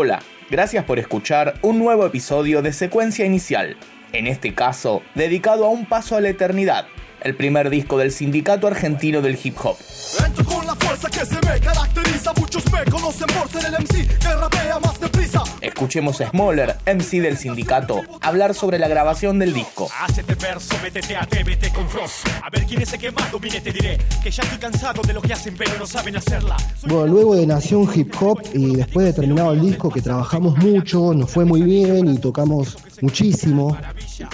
Hola, gracias por escuchar un nuevo episodio de Secuencia Inicial, en este caso dedicado a un paso a la eternidad, el primer disco del Sindicato Argentino del Hip Hop. Entro con la fuerza que se me caracteriza. Muchos me conocen por ser el MC que rapea más deprisa. Escuchemos a Smoller, MC del sindicato, hablar sobre la grabación del disco. Hacete verso, métete, atrévete con Frost. A ver quién es el que más domine, te diré. Que ya estoy cansado de lo que hacen, pero no saben hacerla. Soy Bueno, luego de Nación Hip Hop y después de terminado el disco, que trabajamos mucho, nos fue muy bien y tocamos muchísimo,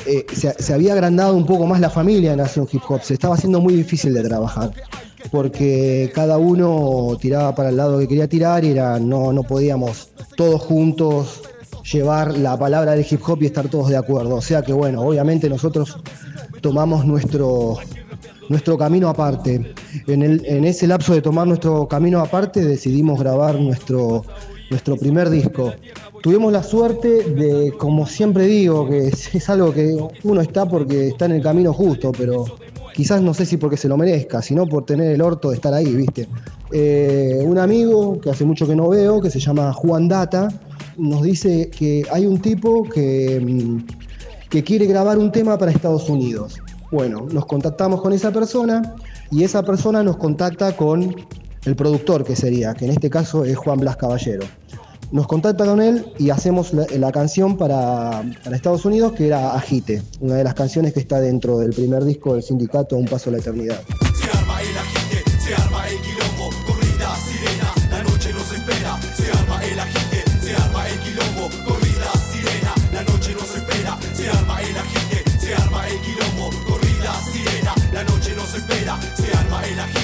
eh, se, se había agrandado un poco más la familia de Nación Hip Hop. Se estaba haciendo muy difícil de trabajar porque cada uno tiraba para el lado que quería tirar y era, no, no podíamos todos juntos llevar la palabra del hip hop y estar todos de acuerdo. O sea que bueno, obviamente nosotros tomamos nuestro, nuestro camino aparte. En, el- en ese lapso de tomar nuestro camino aparte decidimos grabar nuestro, nuestro primer disco. Tuvimos la suerte de, como siempre digo, que es algo que uno está porque está en el camino justo, pero quizás no sé si porque se lo merezca, sino por tener el orto de estar ahí, ¿viste? Eh, un amigo que hace mucho que no veo, que se llama Juan Data, nos dice que hay un tipo que, mm, que quiere grabar un tema para Estados Unidos. Bueno, nos contactamos con esa persona y esa persona nos contacta con el productor que sería, que en este caso es Juan Blas Caballero. Nos contacta con él y hacemos la, la canción para, para Estados Unidos, que era Agite, una de las canciones que está dentro del primer disco del sindicato Un Paso a la Eternidad. Se arma el agite, se arma el quilombo. Corrida, sirena, la noche nos espera. Se arma el agite, se arma el quilombo. Corrida, sirena, la noche nos espera. Se arma el agite, se arma el quilombo. Corrida, sirena, la noche nos espera. Se arma el agite,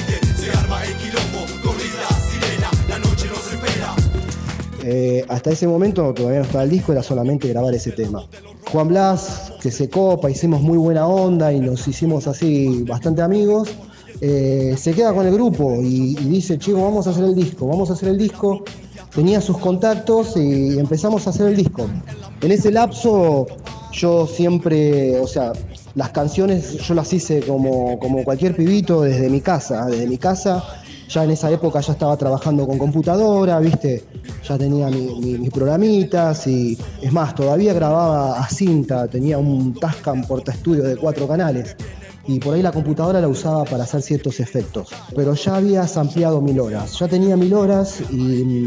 Eh, hasta ese momento todavía no estaba el disco, era solamente grabar ese tema. Juan Blas, que se copa, hicimos muy buena onda y nos hicimos así bastante amigos, eh, se queda con el grupo y, dice, chico, vamos a hacer el disco, vamos a hacer el disco. Tenía sus contactos y empezamos a hacer el disco. En ese lapso yo siempre, o sea, las canciones yo las hice como, como cualquier pibito desde mi casa, desde mi casa ya en esa época ya estaba trabajando con computadora, viste, ya tenía mi- mi- mis programitas y es más, todavía grababa a cinta, tenía un Tascam portaestudio de cuatro canales y por ahí la computadora la usaba para hacer ciertos efectos, pero ya había ampliado mil horas, ya tenía mil horas y mm,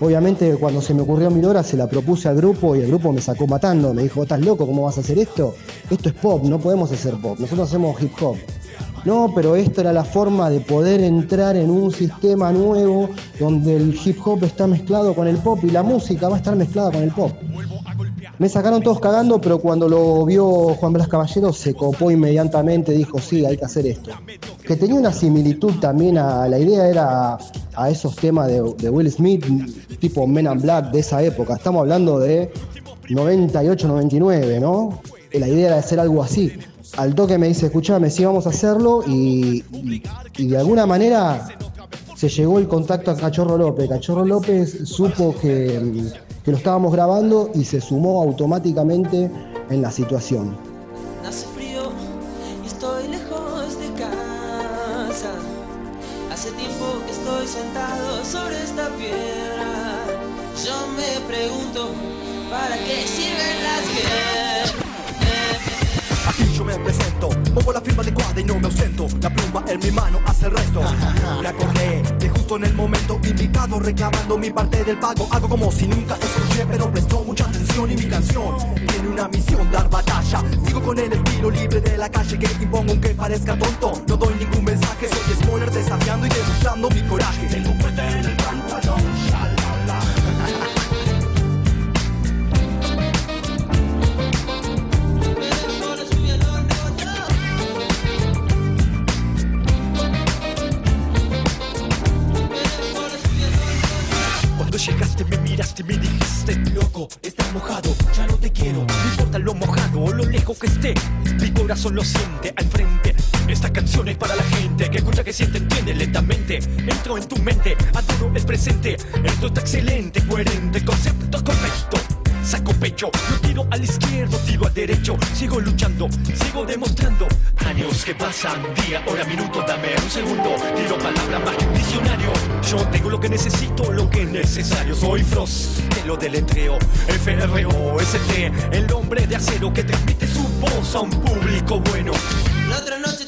obviamente cuando se me ocurrió mil horas se la propuse al grupo y el grupo me sacó matando, me dijo, ¿estás loco? ¿Cómo vas a hacer esto? Esto es pop, no podemos hacer pop, nosotros hacemos hip hop. No, pero esta era la forma de poder entrar en un sistema nuevo donde el hip hop está mezclado con el pop y la música va a estar mezclada con el pop. Me sacaron todos cagando, pero cuando lo vio Juan Blas Caballero se copó inmediatamente, dijo, sí, hay que hacer esto. Que tenía una similitud también a la idea, era a esos temas de, Will Smith, tipo Men in Black de esa época. Estamos hablando de 98, 99, ¿no? La idea era hacer algo así. Al toque me dice, escuchame, sí, vamos a hacerlo y, y- de alguna manera se llegó el contacto a Cachorro López. Cachorro López supo que, que lo estábamos grabando y se sumó automáticamente en la situación. Pongo la firma adecuada y no me ausento. La pluma en mi mano hace el resto. Me acordé de justo en el momento indicado, reclamando mi parte del pago. Hago como si nunca escuché, pero prestó mucha atención y mi canción tiene una misión, dar batalla. Sigo con el estilo libre de la calle que impongo aunque parezca tonto. No doy ningún mensaje, soy Smoller desafiando y demostrando mi coraje. Tengo fuerte en el pantalón, Cuando llegaste me miraste y me dijiste Loco, estás mojado, ya no te quiero No importa lo mojado o lo lejos que esté Mi corazón lo siente al frente Esta canción es para la gente Que escucha, que siente, entiende lentamente Entro en tu mente, adoro el presente Esto está excelente, coherente, concepto correcto saco pecho. No tiro al izquierdo, tiro al derecho. Sigo luchando, sigo demostrando. Años que pasan, día, hora, minuto, dame un segundo. Tiro palabra más que un diccionario. Yo tengo lo que necesito, lo que es necesario. Soy Frost, te lo deletreo. F-R-O-S-T, el hombre de acero que transmite su voz a un público bueno. La otra noche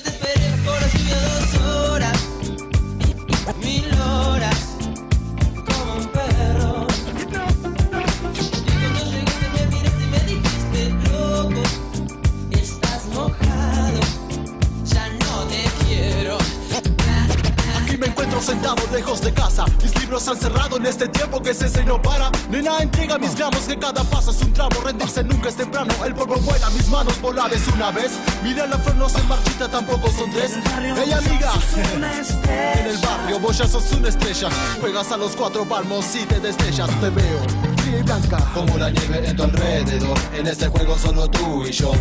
sentado lejos de casa. Mis libros han cerrado en este tiempo que se no para. Nena, entrega mis gramos que cada paso es un tramo. Rendirse nunca es temprano. El polvo vuela, mis manos volar es una vez. Mira la flor no se marchita, tampoco son tres. Hey amiga, en el barrio vos ya sos una estrella. Juegas a los cuatro palmos y te destellas. Te veo fría y blanca como la nieve en tu alrededor. En este juego solo tú y yo.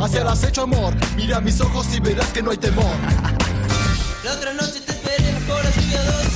Hacia el acecho amor, mira mis ojos y verás que no hay temor. La otra noche te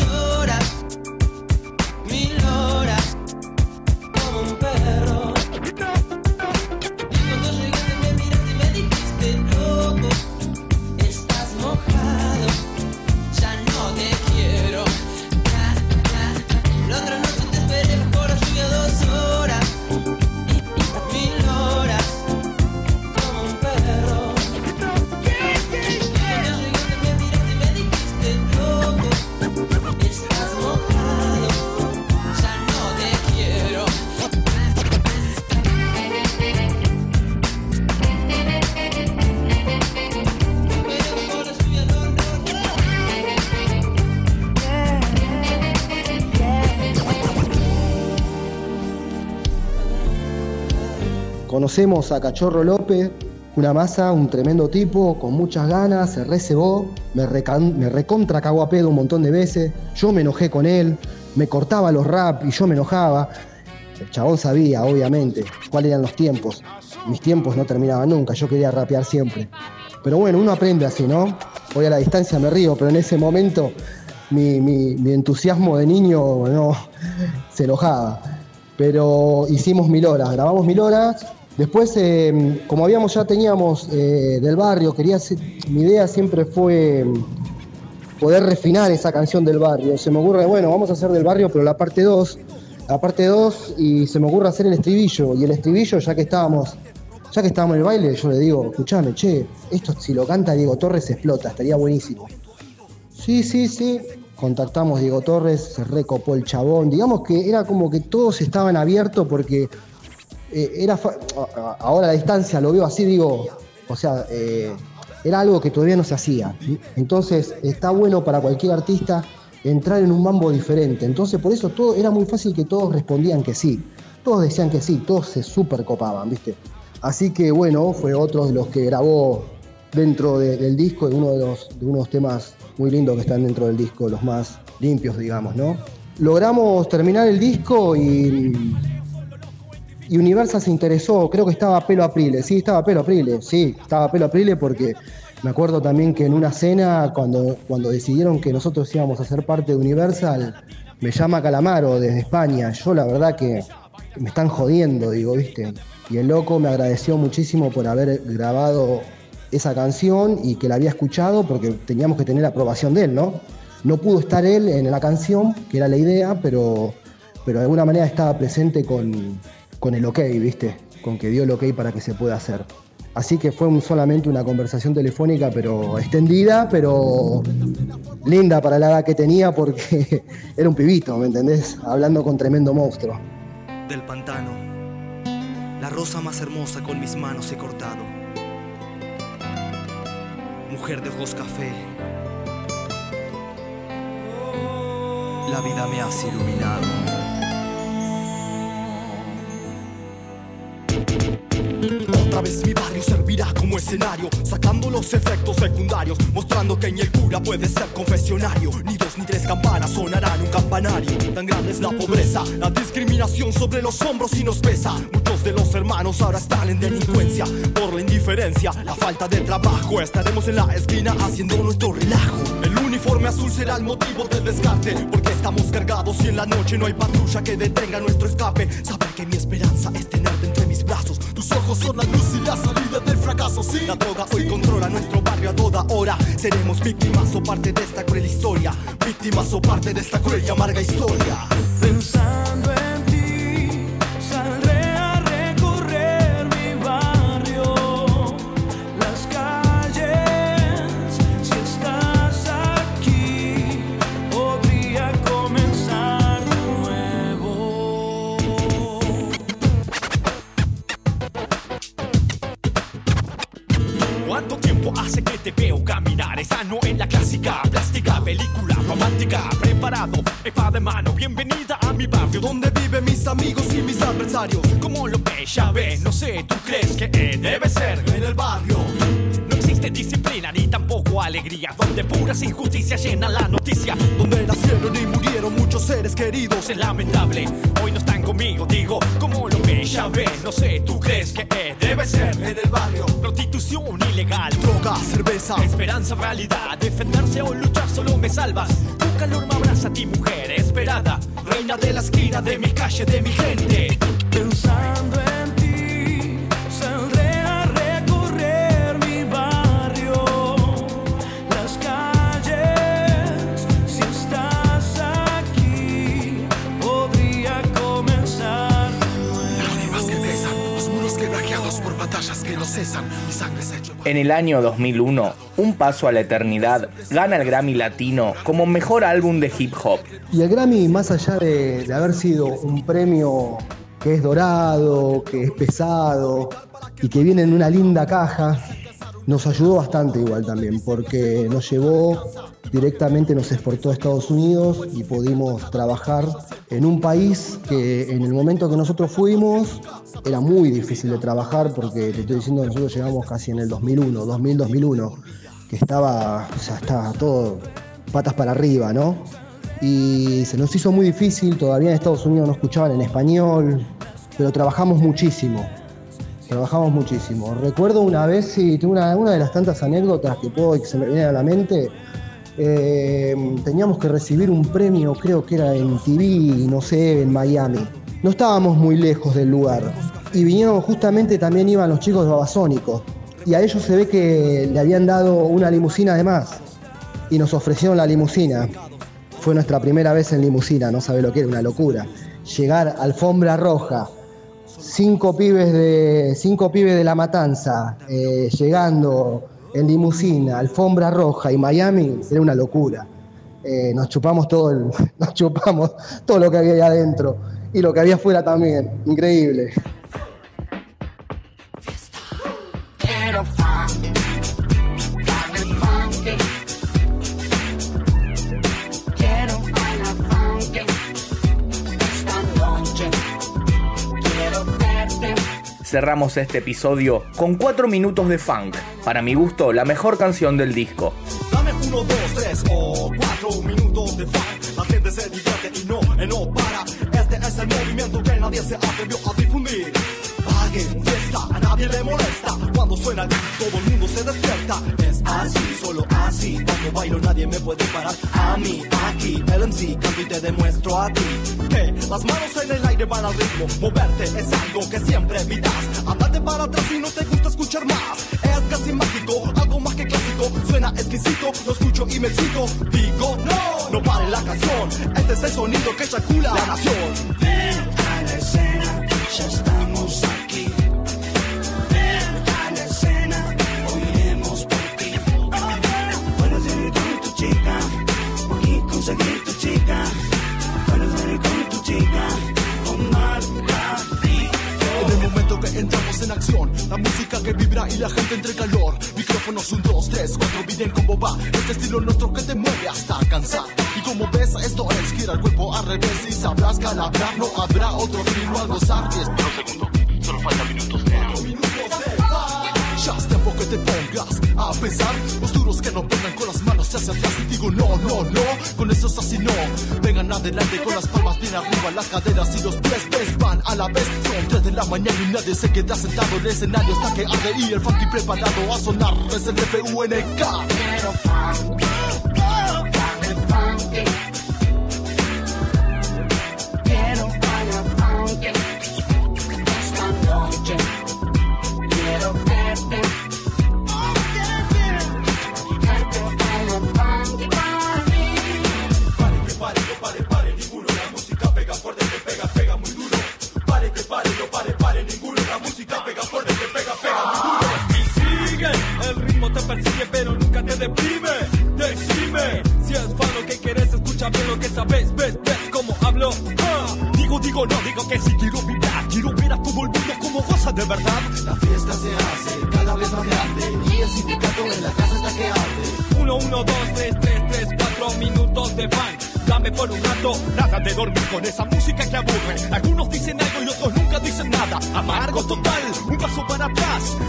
Conocemos a Cachorro López, una masa, un tremendo tipo, con muchas ganas, se recebó, me, me recontra cagó a pedo un montón de veces, yo me enojé con él, me cortaba los rap y yo me enojaba. El chabón sabía, obviamente, cuáles eran los tiempos. Mis tiempos no terminaban nunca, yo quería rapear siempre. Pero bueno, uno aprende así, ¿no? Hoy a la distancia me río, pero en ese momento mi entusiasmo de niño no, se enojaba. Pero hicimos mil horas, grabamos mil horas. Después, eh, como habíamos ya teníamos eh, del barrio, quería mi idea siempre fue poder refinar esa canción del barrio. Se me ocurre, bueno, vamos a hacer del barrio, pero la parte 2, la parte 2, y se me ocurre hacer el estribillo. Y el estribillo, ya que estábamos, ya que estábamos en el baile, yo le digo, escuchame, che, esto si lo canta Diego Torres explota, estaría buenísimo. Sí, sí, sí. Contactamos a Diego Torres, se recopó el chabón. Digamos que era como que todos estaban abiertos porque eh, era ahora a la distancia lo veo así, digo, o sea, eh, era algo que todavía no se hacía. Entonces, está bueno para cualquier artista entrar en un mambo diferente. Entonces, por eso todo era muy fácil que todos respondían que sí. Todos decían que sí, todos se super copaban, ¿viste? Así que bueno, fue otro de los que grabó dentro de- del disco, de uno de los, de unos temas muy lindos que están dentro del disco, los más limpios, digamos, ¿no? Logramos terminar el disco y y Universal se interesó, creo que estaba Pelo Aprile, sí, estaba Pelo Aprile, sí, estaba Pelo Aprile porque me acuerdo también que en una cena, cuando, cuando decidieron que nosotros íbamos a ser parte de Universal, me llama Calamaro desde España. Yo la verdad que me están jodiendo, digo, ¿viste? Y el loco me agradeció muchísimo por haber grabado esa canción y que la había escuchado porque teníamos que tener aprobación de él, ¿no? No pudo estar él en la canción, que era la idea, pero, pero de alguna manera estaba presente con, con el ok, ¿viste? Con que dio el ok para que se pueda hacer. Así que fue un- solamente una conversación telefónica, pero extendida, pero linda para la edad que tenía, porque era un pibito, ¿me entendés? Hablando con tremendo monstruo. del pantano. La rosa más hermosa con mis manos he cortado. Mujer de ojos café. La vida me has iluminado. Otra vez mi barrio servirá como escenario, sacando los efectos secundarios, mostrando que en el cura puede ser confesionario. Ni dos ni tres campanas sonarán un campanario. Tan grande es la pobreza, la discriminación sobre los hombros y nos pesa. Muchos de los hermanos ahora están en delincuencia por la indiferencia, la falta de trabajo. Estaremos en la esquina haciendo nuestro relajo. El uniforme azul será el motivo del descarte, porque estamos cargados y en la noche no hay patrulla que detenga nuestro escape. Saber que mi esperanza es tenerte ojos son la luz y la salida del fracaso. Sí, la droga hoy controla nuestro barrio a toda hora. Seremos víctimas o parte de esta cruel historia. Víctimas o parte de esta cruel y amarga historia. Pensando ¿Cuánto tiempo hace que te veo caminar? Sano en la clásica, plástica, película romántica. Preparado, espada de mano, bienvenida a mi barrio. Donde viven mis amigos y mis adversarios. Como lo que ya ves, no sé, ¿tú crees que eh, debe ser? En el barrio. Existe disciplina ni tampoco alegría. Donde puras injusticias llenan la noticia. Donde nacieron y murieron muchos seres queridos. Es lamentable, hoy no están conmigo. Digo, como lo que ya ves, no sé, ¿tú crees que eh, debe ser? En el barrio. Prostitución ilegal, Droga, cerveza. Esperanza, realidad, defenderse o luchar solo me salvas. Tu calor me abraza a ti, mujer esperada. Reina de la esquina de mi calle, de mi gente. Pensando en no cesan. Mi sangre se lleva. En el año 2001, Un Paso a la Eternidad gana el Grammy Latino como mejor álbum de hip hop. Y el Grammy, más allá de, de haber sido un premio que es dorado, que es pesado y que viene en una linda caja, nos ayudó bastante igual también, porque nos llevó directamente, nos exportó a Estados Unidos y pudimos trabajar en un país que en el momento que nosotros fuimos era muy difícil de trabajar, porque te estoy diciendo, nosotros llegamos casi en el 2001, 2000-2001, que estaba, o sea, estaba todo patas para arriba, ¿no? y se nos hizo muy difícil, todavía en Estados Unidos no escuchaban en español, pero trabajamos muchísimo, trabajamos muchísimo. Recuerdo una vez, una, una de las tantas anécdotas que puedo que se me viene a la mente, eh, teníamos que recibir un premio, creo que era en TV, no sé, en Miami. No estábamos muy lejos del lugar. Y vinieron justamente, también iban los chicos de Babasónicos. Y a ellos se ve que le habían dado una limusina además. Y nos ofrecieron la limusina. Fue nuestra primera vez en limusina, no sabe lo que era, una locura. Llegar alfombra roja, cinco pibes de, cinco pibes de la matanza, eh, llegando en limusina, alfombra roja y Miami, era una locura. Eh, nos chupamos todo el, nos chupamos todo lo que había ahí adentro y lo que había afuera también, increíble. Cerramos este episodio con 4 minutos de funk. Para mi gusto, la mejor canción del disco. Dame uno, dos, tres o cuatro minutos de funk. La gente se divierte y no, eh, no para. Este. Paguen fiesta, a nadie le molesta. Cuando suena todo el mundo se despierta. Es así, solo así. Cuando bailo nadie me puede parar. A mí, aquí, el MC, canto y te demuestro a ti. Que las manos en el aire van al ritmo. Moverte es algo que siempre evitas. Andate para atrás si no te gusta escuchar más. Es casi mágico, algo más que clásico. Suena exquisito, lo escucho y me excito. Digo, no, no pare la canción. Este es el sonido que eyacula la nación. Ven a la escena, ya estamos aquí. Ven a la escena, hoy iremos por ti. Puedes venir con tu chica, aquí conseguir tu chica. Puedes venir con tu chica, Omar En el momento que entramos en acción, la música que vibra y la gente entre calor. Micrófonos, un, dos, tres, cuatro, miren cómo va. Este estilo nuestro que te mueve hasta cansar. Y como ves, esto es gira el cuerpo al revés. Y sabrás que al hablar no habrá otro ritmo al gozar. Y espera un segundo, solo falta minutos Ya es tiempo que te pongas a pensar. Los duros que no pongan con las manos hacia atrás y digo no, no, no, con eso es así no. Vengan adelante con las palmas bien arriba, las caderas y los pies, ves, van a la vez. Son 3 de la mañana y nadie se queda sentado en el escenario hasta que arde y el funky preparado a sonar. Es el FUNK.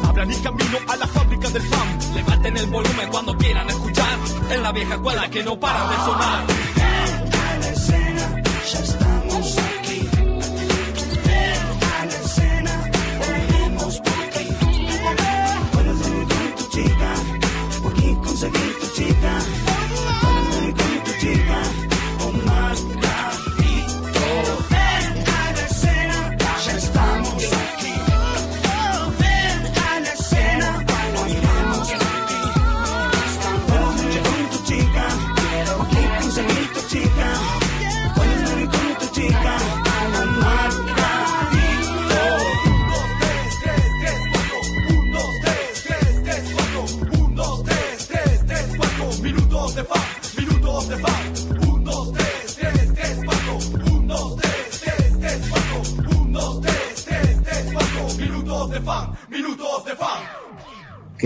Abran el camino a la fábrica del fan. Levanten el volumen cuando quieran escuchar. En la vieja escuela que no para de sonar.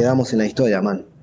Quedamos en la historia, man.